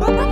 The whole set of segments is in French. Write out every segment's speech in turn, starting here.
Bye-bye.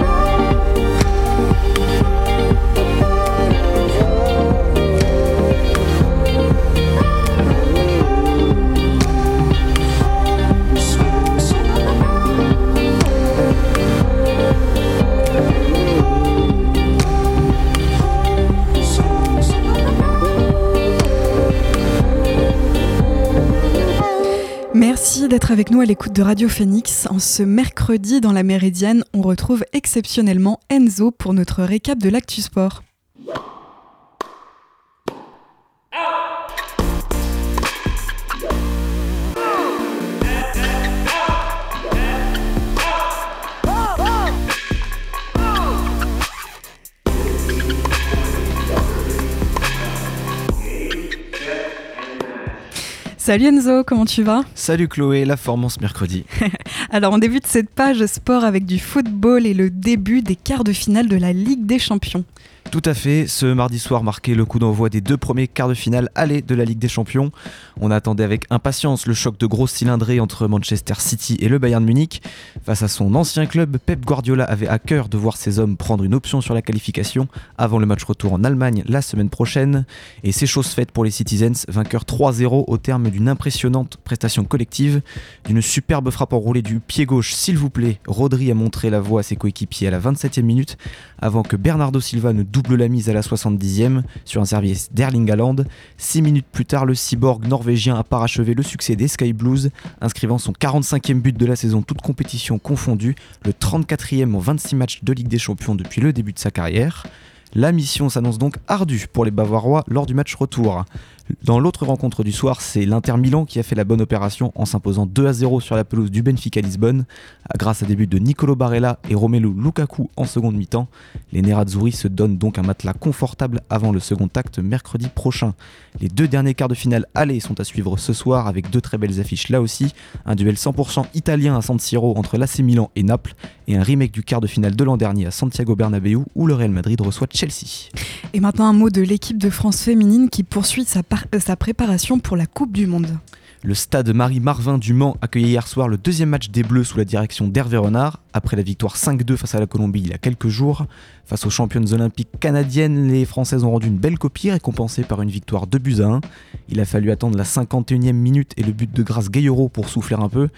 D'être avec nous à l'écoute de Radio Phoenix. En ce mercredi dans la Méridienne, on retrouve exceptionnellement Enzo pour notre récap de l'actu sport. Salut Enzo, comment tu vas? Salut Chloé, la formance mercredi. Alors on débute cette page sport avec du football et le début des quarts de finale de la Ligue des Champions. Tout à fait, ce mardi soir marquait le coup d'envoi des deux premiers quarts de finale aller de la Ligue des Champions. On attendait avec impatience le choc de grosse cylindrée entre Manchester City et le Bayern Munich. Face à son ancien club, Pep Guardiola avait à cœur de voir ses hommes prendre une option sur la qualification avant le match retour en Allemagne la semaine prochaine. Et c'est chose faite pour les Citizens, vainqueurs 3-0 au terme d'une impressionnante prestation collective. D'une superbe frappe enroulée du pied gauche, s'il vous plaît, Rodri a montré la voie à ses coéquipiers à la 27e minute avant que Bernardo Silva ne double la mise à la 70e sur un service d'Erling Haaland. Six minutes plus tard, le cyborg norvégien a parachevé le succès des Sky Blues, inscrivant son 45e but de la saison, toute compétition confondue, le 34e en 26 matchs de Ligue des Champions depuis le début de sa carrière. La mission s'annonce donc ardue pour les Bavarois lors du match retour. Dans l'autre rencontre du soir, c'est l'Inter Milan qui a fait la bonne opération en s'imposant 2 à 0 sur la pelouse du Benfica Lisbonne. Grâce à des buts de Nicolo Barella et Romelu Lukaku en seconde mi-temps, les Nerazzurri se donnent donc un matelas confortable avant le second acte mercredi prochain. Les deux derniers quarts de finale aller sont à suivre ce soir avec deux très belles affiches là aussi. Un duel 100% italien à San Siro entre l'AC Milan et Naples et un remake du quart de finale de l'an dernier à Santiago Bernabéu où le Real Madrid reçoit Chelsea. Et maintenant un mot de l'équipe de France féminine qui poursuit sa, euh, sa préparation pour la Coupe du Monde. Le stade Marie-Marvin du Mans accueillait hier soir le deuxième match des Bleus sous la direction d'Hervé Renard. Après la victoire 5-2 face à la Colombie il y a quelques jours, face aux championnes olympiques canadiennes, les Françaises ont rendu une belle copie récompensée par une victoire 2 buts à 1. Il a fallu attendre la 51e minute et le but de Grâce Gayoro pour souffler un peu.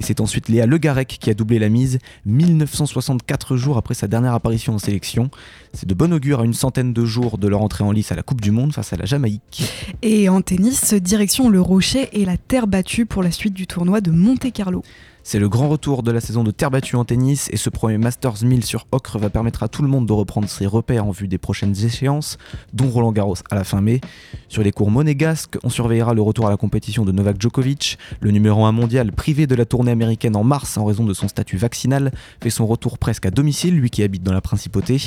Et c'est ensuite Léa Legarec qui a doublé la mise 1964 jours après sa dernière apparition en sélection. C'est de bon augure à une centaine de jours de leur entrée en lice à la Coupe du Monde face à la Jamaïque. Et en tennis, direction le Rocher et la terre battue pour la suite du tournoi de Monte-Carlo. C'est le grand retour de la saison de terre battue en tennis et ce premier Masters 1000 sur Ocre va permettre à tout le monde de reprendre ses repères en vue des prochaines échéances, dont Roland Garros à la fin mai. Sur les cours monégasques, on surveillera le retour à la compétition de Novak Djokovic. Le numéro 1 mondial, privé de la tournée américaine en mars en raison de son statut vaccinal, fait son retour presque à domicile, lui qui habite dans la principauté.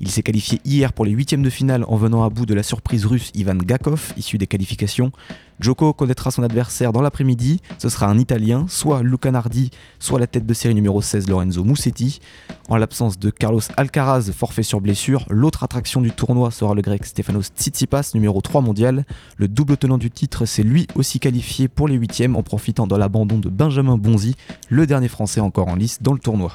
Il s'est qualifié hier pour les huitièmes de finale en venant à bout de la surprise russe Ivan Gakov, issu des qualifications. Joko connaîtra son adversaire dans l'après-midi. Ce sera un Italien, soit Luca Nardi, soit la tête de série numéro 16 Lorenzo Musetti. En l'absence de Carlos Alcaraz, forfait sur blessure, l'autre attraction du tournoi sera le grec Stefanos Tsitsipas, numéro 3 mondial. Le double tenant du titre s'est lui aussi qualifié pour les huitièmes en profitant de l'abandon de Benjamin Bonzi, le dernier français encore en lice dans le tournoi.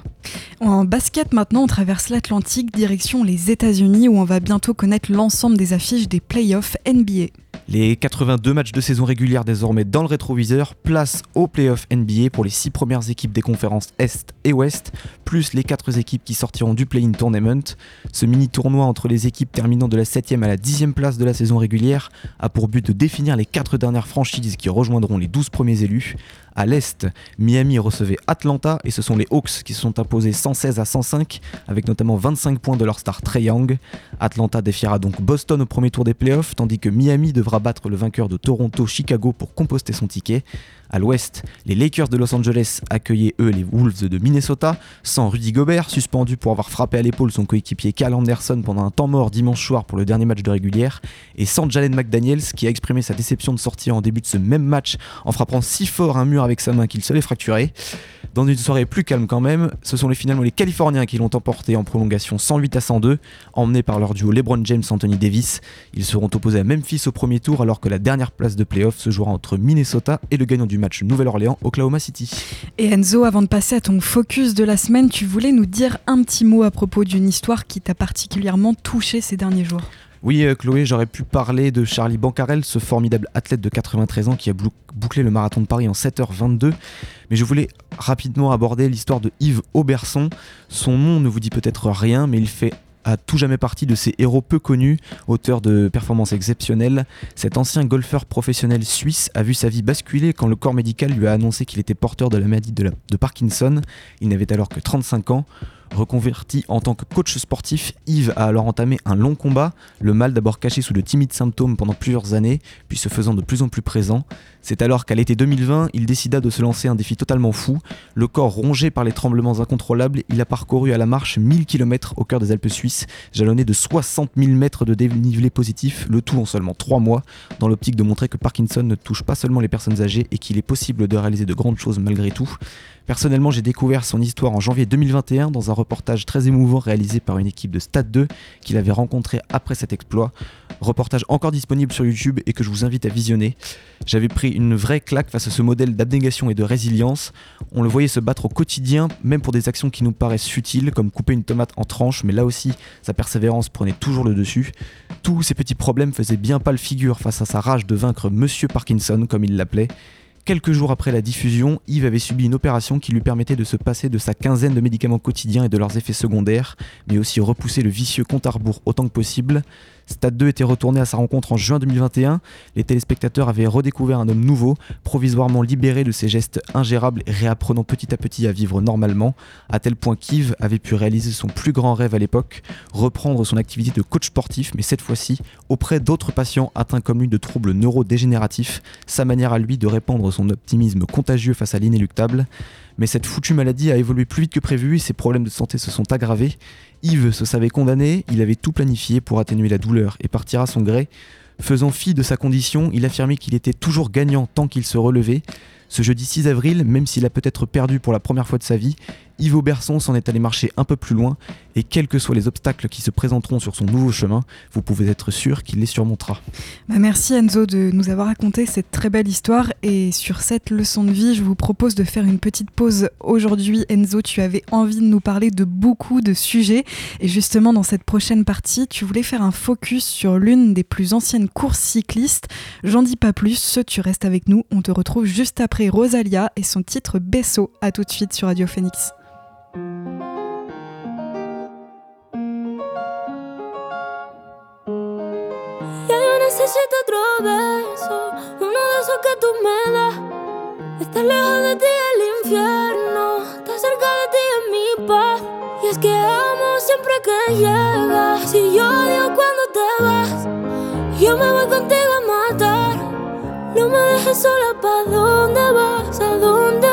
En basket maintenant, on traverse l'Atlantique, direction les États-Unis où on va bientôt connaître l'ensemble des affiches des playoffs NBA. Les 82 matchs de saison régulière désormais dans le rétroviseur, place au playoff NBA pour les 6 premières équipes des conférences Est et Ouest, plus les 4 équipes qui sortiront du play-in tournament. Ce mini tournoi entre les équipes terminant de la 7e à la 10e place de la saison régulière a pour but de définir les 4 dernières franchises qui rejoindront les 12 premiers élus. À l'Est, Miami recevait Atlanta et ce sont les Hawks qui se sont imposés 116 à 105 avec notamment 25 points de leur star Trey Young. Atlanta défiera donc Boston au premier tour des playoffs tandis que Miami devra battre le vainqueur de Toronto-Chicago pour composter son ticket. À l'ouest, les Lakers de Los Angeles accueillaient eux les Wolves de Minnesota, sans Rudy Gobert, suspendu pour avoir frappé à l'épaule son coéquipier Cal Anderson pendant un temps mort dimanche soir pour le dernier match de régulière, et sans Jalen McDaniels qui a exprimé sa déception de sortir en début de ce même match en frappant si fort un mur avec sa main qu'il se l'est fracturé. Dans une soirée plus calme quand même, ce sont les finalement les Californiens qui l'ont emporté en prolongation 108 à 102, emmenés par leur duo LeBron James-Anthony Davis. Ils seront opposés à Memphis au premier tour alors que la dernière place de playoff se jouera entre Minnesota et le gagnant du match Nouvelle-Orléans, Oklahoma City. Et Enzo, avant de passer à ton focus de la semaine, tu voulais nous dire un petit mot à propos d'une histoire qui t'a particulièrement touché ces derniers jours. Oui, euh, Chloé, j'aurais pu parler de Charlie Bancarel, ce formidable athlète de 93 ans qui a bouclé le marathon de Paris en 7h22. Mais je voulais rapidement aborder l'histoire de Yves Auberson. Son nom ne vous dit peut-être rien, mais il fait à tout jamais partie de ces héros peu connus, auteur de performances exceptionnelles. Cet ancien golfeur professionnel suisse a vu sa vie basculer quand le corps médical lui a annoncé qu'il était porteur de la maladie de Parkinson. Il n'avait alors que 35 ans. Reconverti en tant que coach sportif, Yves a alors entamé un long combat, le mal d'abord caché sous de timides symptômes pendant plusieurs années, puis se faisant de plus en plus présent. C'est alors qu'à l'été 2020, il décida de se lancer un défi totalement fou. Le corps rongé par les tremblements incontrôlables, il a parcouru à la marche 1000 km au cœur des Alpes suisses, jalonné de 60 000 mètres de dénivelé positif, le tout en seulement 3 mois, dans l'optique de montrer que Parkinson ne touche pas seulement les personnes âgées et qu'il est possible de réaliser de grandes choses malgré tout. Personnellement, j'ai découvert son histoire en janvier 2021 dans un reportage très émouvant réalisé par une équipe de Stade 2 qu'il avait rencontré après cet exploit. Reportage encore disponible sur YouTube et que je vous invite à visionner. J'avais pris une vraie claque face à ce modèle d'abnégation et de résilience. On le voyait se battre au quotidien, même pour des actions qui nous paraissent futiles, comme couper une tomate en tranches, mais là aussi, sa persévérance prenait toujours le dessus. Tous ces petits problèmes faisaient bien pas le figure face à sa rage de vaincre Monsieur Parkinson, comme il l'appelait. Quelques jours après la diffusion, Yves avait subi une opération qui lui permettait de se passer de sa quinzaine de médicaments quotidiens et de leurs effets secondaires, mais aussi repousser le vicieux compte à rebours autant que possible. Stade 2 était retourné à sa rencontre en juin 2021. Les téléspectateurs avaient redécouvert un homme nouveau, provisoirement libéré de ses gestes ingérables et réapprenant petit à petit à vivre normalement, à tel point qu'Yves avait pu réaliser son plus grand rêve à l'époque, reprendre son activité de coach sportif, mais cette fois-ci auprès d'autres patients atteints comme lui de troubles neurodégénératifs, sa manière à lui de répandre son optimisme contagieux face à l'inéluctable. Mais cette foutue maladie a évolué plus vite que prévu et ses problèmes de santé se sont aggravés. Yves se savait condamné, il avait tout planifié pour atténuer la douleur et partir à son gré. Faisant fi de sa condition, il affirmait qu'il était toujours gagnant tant qu'il se relevait. Ce jeudi 6 avril, même s'il a peut-être perdu pour la première fois de sa vie, Yves Berson s'en est allé marcher un peu plus loin et quels que soient les obstacles qui se présenteront sur son nouveau chemin, vous pouvez être sûr qu'il les surmontera. Bah merci Enzo de nous avoir raconté cette très belle histoire et sur cette leçon de vie, je vous propose de faire une petite pause aujourd'hui. Enzo, tu avais envie de nous parler de beaucoup de sujets et justement dans cette prochaine partie, tu voulais faire un focus sur l'une des plus anciennes courses cyclistes. J'en dis pas plus, tu restes avec nous, on te retrouve juste après Rosalia et son titre Besso. À tout de suite sur Radio Phoenix. Necesito otro beso, uno de esos que tú me das. Estar lejos de ti el infierno, estar cerca de ti es mi paz. Y es que amo siempre que llegas. Si yo odio cuando te vas, yo me voy contigo a matar. No me dejes sola, ¿pa' dónde vas? ¿A dónde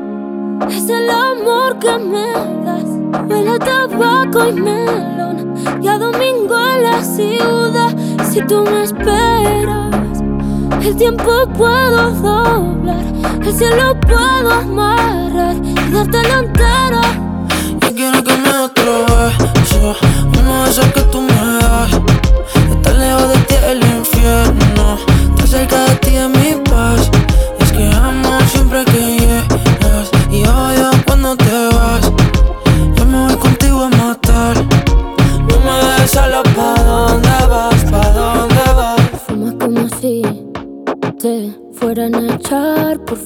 es el amor que me das. Huele tabaco y melón. Y a domingo en la ciudad. Si tú me esperas, el tiempo puedo doblar. El cielo puedo amarrar y darte la entera. Yo quiero que me otro beso. Uno de esos que tú me das. Estar lejos de ti el infierno. Estar cerca de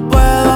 puedo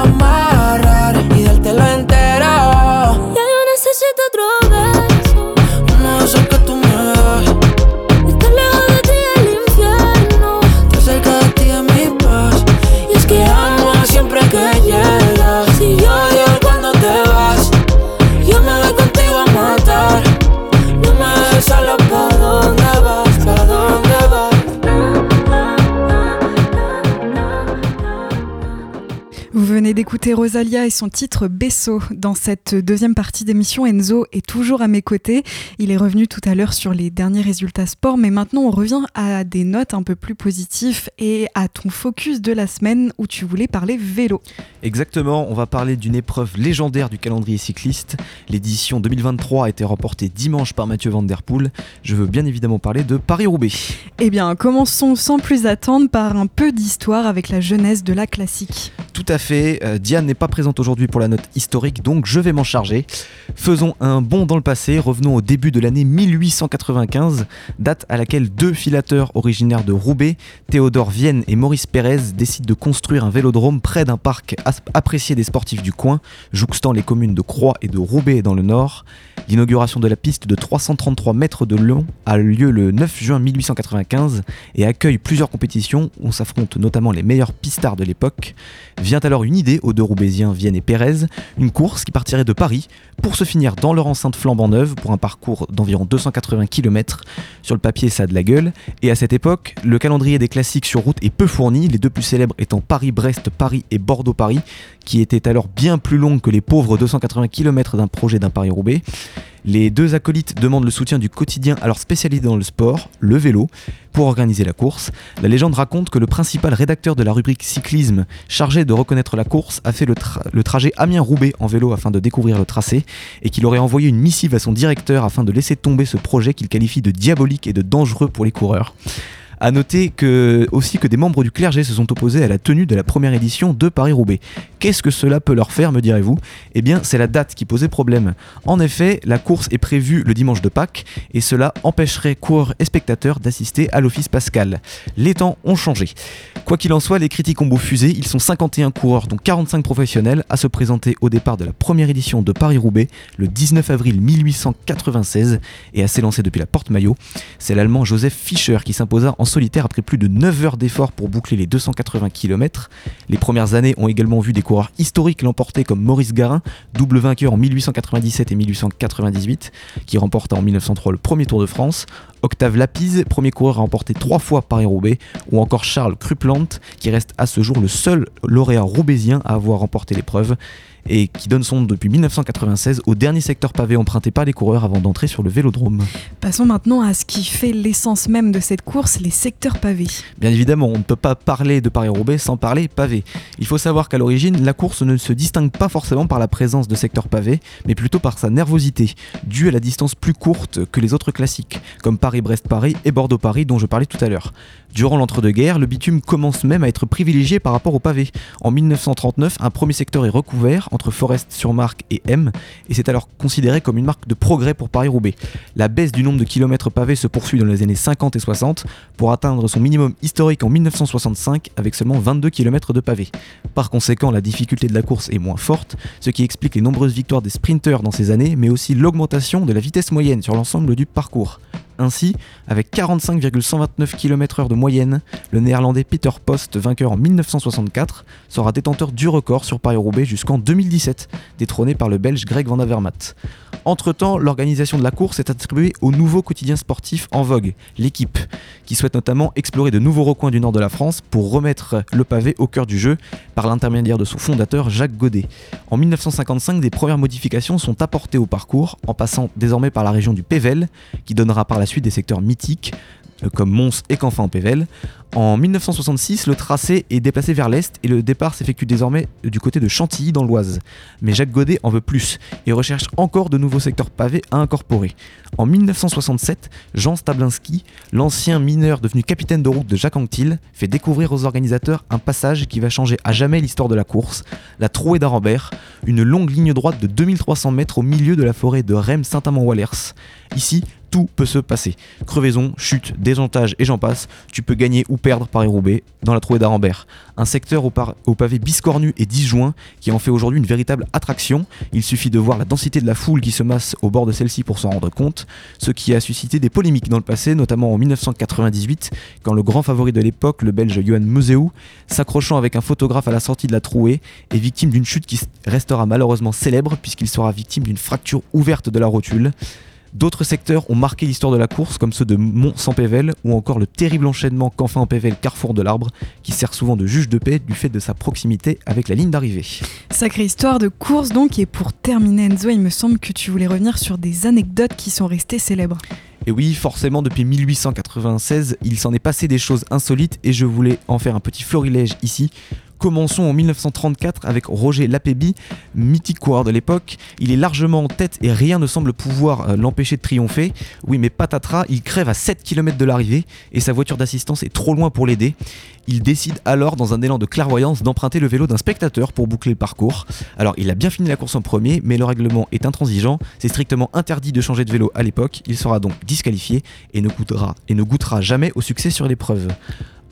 Rosalia et son titre Besso. Dans cette deuxième partie d'émission, Enzo est toujours à mes côtés. Il est revenu tout à l'heure sur les derniers résultats sport, mais maintenant on revient à des notes un peu plus positives et à ton focus de la semaine où tu voulais parler vélo. Exactement, on va parler d'une épreuve légendaire du calendrier cycliste. L'édition 2023 a été remportée dimanche par Mathieu Van Der Poel. Je veux bien évidemment parler de Paris-Roubaix. Eh bien, commençons sans plus attendre par un peu d'histoire avec la jeunesse de la classique. Tout à fait, euh, Diane n'est pas présente aujourd'hui pour la note historique, donc je vais m'en charger. Faisons un bond dans le passé, revenons au début de l'année 1895, date à laquelle deux filateurs originaires de Roubaix, Théodore Vienne et Maurice Pérez, décident de construire un vélodrome près d'un parc apprécié des sportifs du coin, jouxtant les communes de Croix et de Roubaix dans le nord. L'inauguration de la piste de 333 mètres de long a lieu le 9 juin 1895 et accueille plusieurs compétitions où s'affrontent notamment les meilleurs pistards de l'époque. Vient alors une idée aux deux Roubaisiens Vienne et Pérez, une course qui partirait de Paris pour se finir dans leur enceinte flambant neuve pour un parcours d'environ 280 km. Sur le papier, ça a de la gueule. Et à cette époque, le calendrier des classiques sur route est peu fourni, les deux plus célèbres étant Paris-Brest, Paris et Bordeaux-Paris, qui étaient alors bien plus longues que les pauvres 280 km d'un projet d'un Paris-Roubaix. Les deux acolytes demandent le soutien du quotidien alors spécialisé dans le sport, le vélo, pour organiser la course. La légende raconte que le principal rédacteur de la rubrique cyclisme, chargé de reconnaître la course, a fait le, le trajet Amiens-Roubaix en vélo afin de découvrir le tracé et qu'il aurait envoyé une missive à son directeur afin de laisser tomber ce projet qu'il qualifie de diabolique et de dangereux pour les coureurs. A noter que, aussi que des membres du clergé se sont opposés à la tenue de la première édition de Paris-Roubaix. Qu'est-ce que cela peut leur faire, me direz-vous? Eh bien, c'est la date qui posait problème. En effet, la course est prévue le dimanche de Pâques et cela empêcherait coureurs et spectateurs d'assister à l'office pascal. Les temps ont changé. Quoi qu'il en soit, les critiques ont beau fuser, ils sont 51 coureurs, dont 45 professionnels, à se présenter au départ de la première édition de Paris-Roubaix le 19 avril 1896 et à s'élancer depuis la porte-maillot. C'est l'allemand Joseph Fischer qui s'imposa en solitaire après plus de 9 heures d'efforts pour boucler les 280 km. Les premières années ont également vu des coureurs historiques l'emporter comme Maurice Garin, double vainqueur en 1897 et 1898, qui remporta en 1903 le premier Tour de France. Octave Lapise, premier coureur à remporter trois fois Paris-Roubaix, ou encore Charles Kruplant, qui reste à ce jour le seul lauréat roubaisien à avoir remporté l'épreuve et qui donne son nom depuis 1996 au dernier secteur pavé emprunté par les coureurs avant d'entrer sur le vélodrome. Passons maintenant à ce qui fait l'essence même de cette course, les secteurs pavés. Bien évidemment, on ne peut pas parler de Paris-Roubaix sans parler pavé. Il faut savoir qu'à l'origine, la course ne se distingue pas forcément par la présence de secteurs pavés, mais plutôt par sa nervosité, due à la distance plus courte que les autres classiques, comme Paris-Brest-Paris et Bordeaux-Paris dont je parlais tout à l'heure. Durant l'entre-deux-guerres, le bitume commence même à être privilégié par rapport au pavé. En 1939, un premier secteur est recouvert entre Forest-sur-Marque et M, et c'est alors considéré comme une marque de progrès pour Paris-Roubaix. La baisse du nombre de kilomètres pavés se poursuit dans les années 50 et 60 pour atteindre son minimum historique en 1965 avec seulement 22 km de pavés. Par conséquent, la difficulté de la course est moins forte, ce qui explique les nombreuses victoires des sprinteurs dans ces années, mais aussi l'augmentation de la vitesse moyenne sur l'ensemble du parcours. Ainsi, avec 45,129 km/h de moyenne, le néerlandais Peter Post, vainqueur en 1964, sera détenteur du record sur Paris-Roubaix jusqu'en 2017, détrôné par le belge Greg Van Avermaet. Entre-temps, l'organisation de la course est attribuée au nouveau quotidien sportif en vogue, l'équipe, qui souhaite notamment explorer de nouveaux recoins du nord de la France pour remettre le pavé au cœur du jeu par l'intermédiaire de son fondateur Jacques Godet. En 1955, des premières modifications sont apportées au parcours, en passant désormais par la région du Pével, qui donnera par la suite des secteurs mythiques comme Mons et Canfin-en-Pével. En 1966, le tracé est déplacé vers l'est et le départ s'effectue désormais du côté de Chantilly dans l'Oise. Mais Jacques Godet en veut plus et recherche encore de nouveaux secteurs pavés à incorporer. En 1967, Jean Stablinski, l'ancien mineur devenu capitaine de route de Jacques Anquetil, fait découvrir aux organisateurs un passage qui va changer à jamais l'histoire de la course, la Trouée d'Arambert, une longue ligne droite de 2300 mètres au milieu de la forêt de Reims-Saint-Amand-Wallers. Ici, tout peut se passer. Crevaison, chute, déjantage et j'en passe, tu peux gagner ou perdre Paris-Roubaix dans la trouée d'Arambert. Un secteur au, pavé biscornu et disjoint qui en fait aujourd'hui une véritable attraction. Il suffit de voir la densité de la foule qui se masse au bord de celle-ci pour s'en rendre compte, ce qui a suscité des polémiques dans le passé, notamment en 1998, quand le grand favori de l'époque, le belge Johan Museeuw, s'accrochant avec un photographe à la sortie de la trouée, est victime d'une chute qui restera malheureusement célèbre puisqu'il sera victime d'une fracture ouverte de la rotule. D'autres secteurs ont marqué l'histoire de la course, comme ceux de Mont-Saint-Pével ou encore le terrible enchaînement Canfin-Pével Carrefour de l'Arbre, qui sert souvent de juge de paix du fait de sa proximité avec la ligne d'arrivée. Sacrée histoire de course donc, et pour terminer Enzo, il me semble que tu voulais revenir sur des anecdotes qui sont restées célèbres. Et oui, forcément, depuis 1896, il s'en est passé des choses insolites et je voulais en faire un petit florilège ici Commençons en 1934 avec Roger Lapéby, mythique coureur de l'époque. Il est largement en tête et rien ne semble pouvoir euh, l'empêcher de triompher. Oui, mais patatras, il crève à 7 km de l'arrivée et sa voiture d'assistance est trop loin pour l'aider. Il décide alors, dans un élan de clairvoyance, d'emprunter le vélo d'un spectateur pour boucler le parcours. Alors, il a bien fini la course en premier, mais le règlement est intransigeant. C'est strictement interdit de changer de vélo à l'époque. Il sera donc disqualifié et ne goûtera, et ne goûtera jamais au succès sur l'épreuve.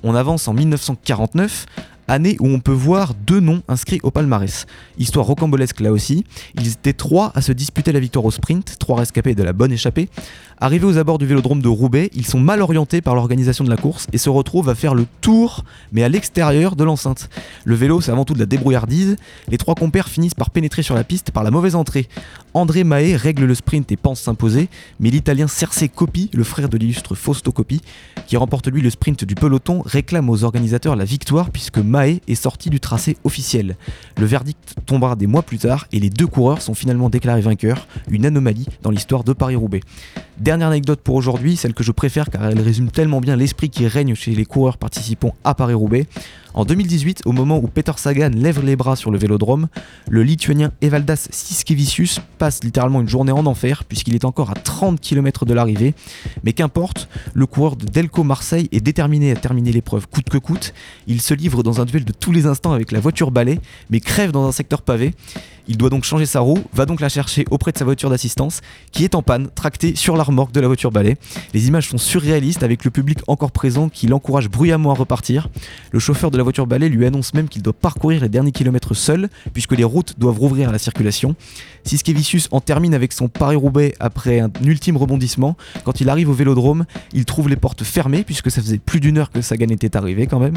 On avance en 1949 année où on peut voir deux noms inscrits au palmarès. Histoire rocambolesque là aussi, ils étaient trois à se disputer la victoire au sprint, trois rescapés de la bonne échappée. Arrivés aux abords du vélodrome de Roubaix, ils sont mal orientés par l'organisation de la course et se retrouvent à faire le tour, mais à l'extérieur de l'enceinte. Le vélo, c'est avant tout de la débrouillardise. Les trois compères finissent par pénétrer sur la piste par la mauvaise entrée. André Mahé règle le sprint et pense s'imposer, mais l'italien Cerce Coppi, le frère de l'illustre Fausto Coppi, qui remporte lui le sprint du peloton, réclame aux organisateurs la victoire puisque Mahé est sorti du tracé officiel. Le verdict tombera des mois plus tard et les deux coureurs sont finalement déclarés vainqueurs, une anomalie dans l'histoire de Paris-Roubaix. Dernière anecdote pour aujourd'hui, celle que je préfère car elle résume tellement bien l'esprit qui règne chez les coureurs participants à Paris-Roubaix. En 2018, au moment où Peter Sagan lève les bras sur le vélodrome, le lituanien Evaldas Siskevicius passe littéralement une journée en enfer puisqu'il est encore à 30 km de l'arrivée. Mais qu'importe, le coureur de Delco Marseille est déterminé à terminer l'épreuve coûte que coûte. Il se livre dans un duel de tous les instants avec la voiture balai, mais crève dans un secteur pavé. Il doit donc changer sa roue, va donc la chercher auprès de sa voiture d'assistance, qui est en panne, tractée sur la remorque de la voiture balai. Les images sont surréalistes avec le public encore présent qui l'encourage bruyamment à repartir. Le chauffeur de la voiture balai lui annonce même qu'il doit parcourir les derniers kilomètres seul, puisque les routes doivent rouvrir à la circulation. Siskevicius en termine avec son Paris-Roubaix après un ultime rebondissement. Quand il arrive au vélodrome, il trouve les portes fermées, puisque ça faisait plus d'une heure que Sagan était arrivé quand même.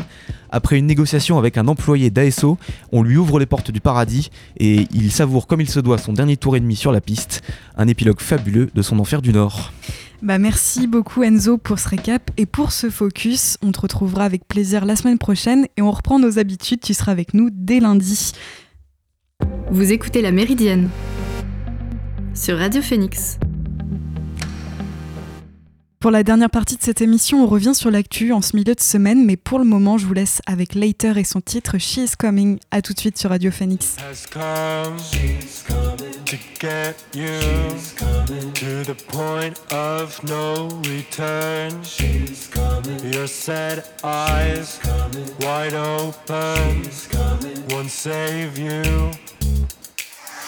Après une négociation avec un employé d'ASO, on lui ouvre les portes du paradis et il savoure comme il se doit son dernier tour et demi sur la piste, un épilogue fabuleux de son enfer du Nord. Bah merci beaucoup Enzo pour ce récap et pour ce focus. On te retrouvera avec plaisir la semaine prochaine et on reprend nos habitudes. Tu seras avec nous dès lundi. Vous écoutez La Méridienne sur Radio Phoenix. Pour la dernière partie de cette émission, on revient sur l'actu en ce milieu de semaine, mais pour le moment, je vous laisse avec Later et son titre She is Coming. A tout de suite sur Radio Phoenix. coming.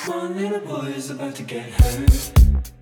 And in the blue sunshine, she's walking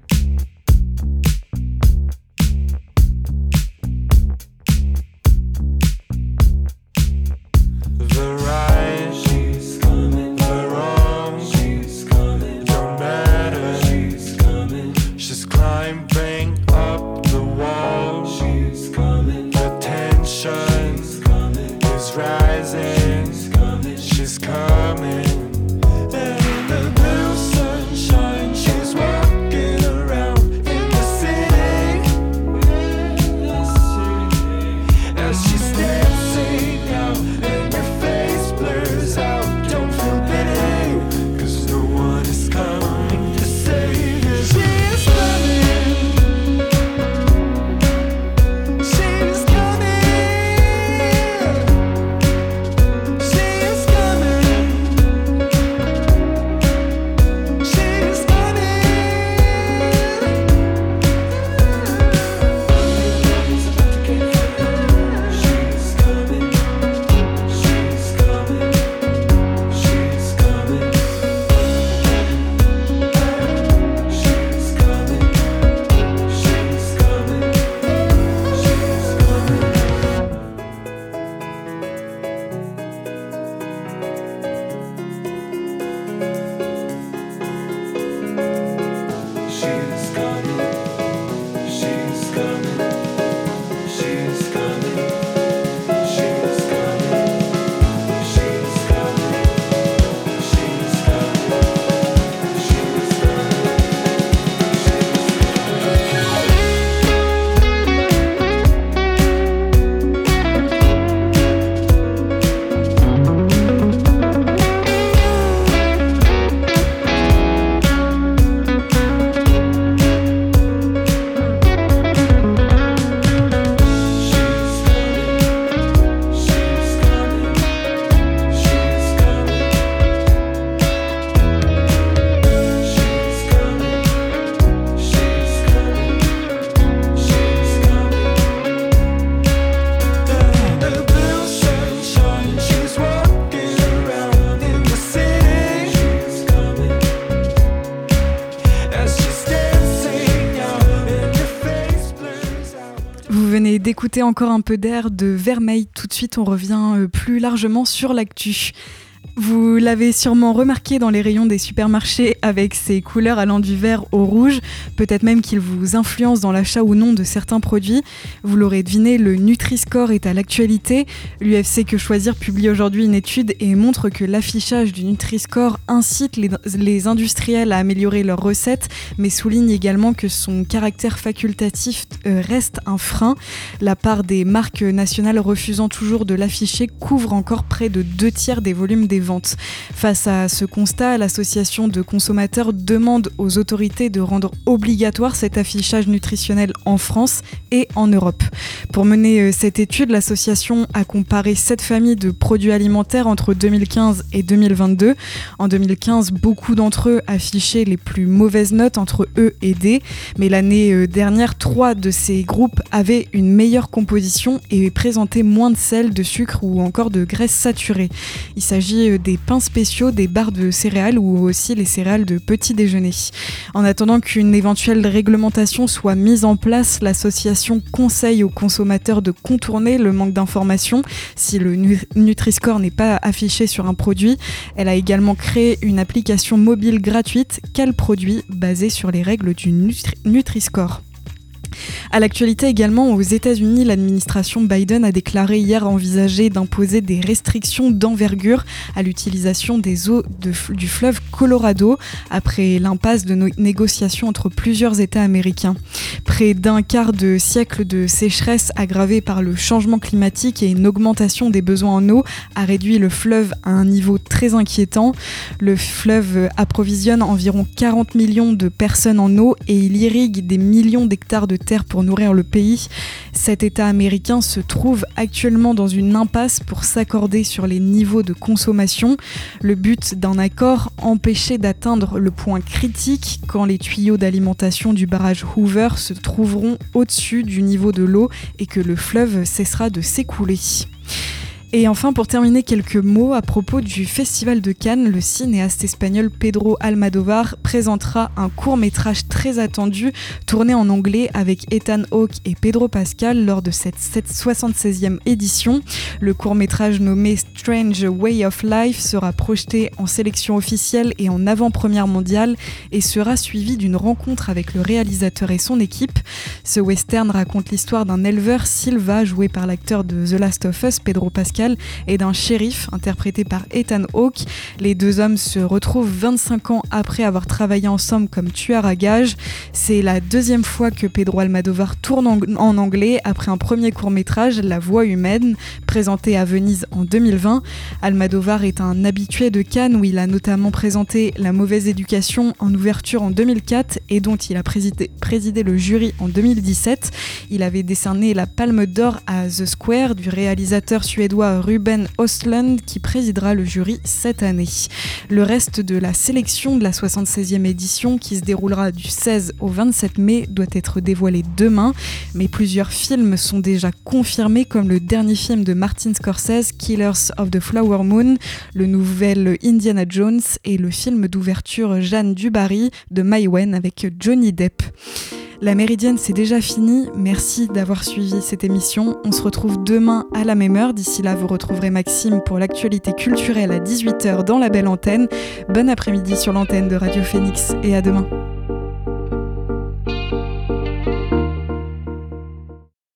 encore un peu d'air de Vermeil. Tout de suite, on revient euh, plus largement sur l'actu. Vous l'avez sûrement remarqué dans les rayons des supermarchés avec ses couleurs allant du vert au rouge, peut-être même qu'il vous influence dans l'achat ou non de certains produits. Vous l'aurez deviné, le Nutri-Score est à l'actualité. L'UFC Que Choisir publie aujourd'hui une étude et montre que l'affichage du Nutri-Score incite les, industriels à améliorer leurs recettes, mais souligne également que son caractère facultatif euh, reste un frein. La part des marques nationales refusant toujours de l'afficher couvre encore près de deux tiers des volumes des ventes. Face à ce constat, l'association de consommateurs demande aux autorités de rendre obligatoire cet affichage nutritionnel en France et en Europe. Pour mener euh, cette étude, l'association a comparé sept familles de produits alimentaires entre 2015 et 2022. En 2015, beaucoup d'entre eux affichaient les plus mauvaises notes entre E et D, mais l'année euh, dernière, trois de ces groupes avaient une meilleure composition et présentaient moins de sel, de sucre ou encore de graisse saturée. Il s'agit euh, des pains spéciaux, des barres de céréales ou aussi les céréales de petit déjeuner. En attendant qu'une éventuelle réglementation soit mise en place, l'association conseille aux consommateurs de contourner le manque d'informations si le Nutri-Score n'est pas affiché sur un produit. Elle a également créé une application mobile gratuite, Quel produit, basée sur les règles du Nutri-Score. À l'actualité également, aux États-Unis, l'administration Biden a déclaré hier envisager d'imposer des restrictions d'envergure à l'utilisation des eaux du fleuve Colorado après l'impasse de négociations entre plusieurs États américains. Près d'un quart de siècle de sécheresse aggravée par le changement climatique et une augmentation des besoins en eau a réduit le fleuve à un niveau très inquiétant. Le fleuve approvisionne environ 40 millions de personnes en eau et il irrigue des millions d'hectares de terre pour nourrir le pays. Cet État américain se trouve actuellement dans une impasse pour s'accorder sur les niveaux de consommation. Le but d'un accord empêchait d'atteindre le point critique quand les tuyaux d'alimentation du barrage Hoover se trouveront au-dessus du niveau de l'eau et que le fleuve cessera de s'écouler. Et enfin, pour terminer, quelques mots à propos du Festival de Cannes. Le cinéaste espagnol Pedro Almodovar présentera un court métrage très attendu, tourné en anglais avec Ethan Hawke et Pedro Pascal lors de cette 76e édition. Le court métrage nommé Strange Way of Life sera projeté en sélection officielle et en avant-première mondiale et sera suivi d'une rencontre avec le réalisateur et son équipe. Ce western raconte l'histoire d'un éleveur, Silva, joué par l'acteur de The Last of Us, Pedro Pascal et d'un shérif interprété par Ethan Hawke. Les deux hommes se retrouvent 25 ans après avoir travaillé ensemble comme tueurs à gages. C'est la deuxième fois que Pedro Almodovar tourne en anglais après un premier court métrage, La Voix humaine, présenté à Venise en 2020. Almodovar est un habitué de Cannes où il a notamment présenté La mauvaise éducation en ouverture en 2004 et dont il a présidé, le jury en 2017. Il avait décerné la Palme d'Or à The Square du réalisateur suédois Ruben Ostlund qui présidera le jury cette année. Le reste de la sélection de la 76e édition qui se déroulera du 16 au 27 mai doit être dévoilé demain, mais plusieurs films sont déjà confirmés comme le dernier film de Martin Scorsese, Killers of the Flower Moon, le nouvel Indiana Jones et le film d'ouverture Jeanne Dubarry de Maïwen avec Johnny Depp. La Méridienne, c'est déjà fini. Merci d'avoir suivi cette émission. On se retrouve demain à la même heure. D'ici là, vous retrouverez Maxime pour l'actualité culturelle à 18h dans la belle antenne. Bon après-midi sur l'antenne de Radio Phoenix et à demain.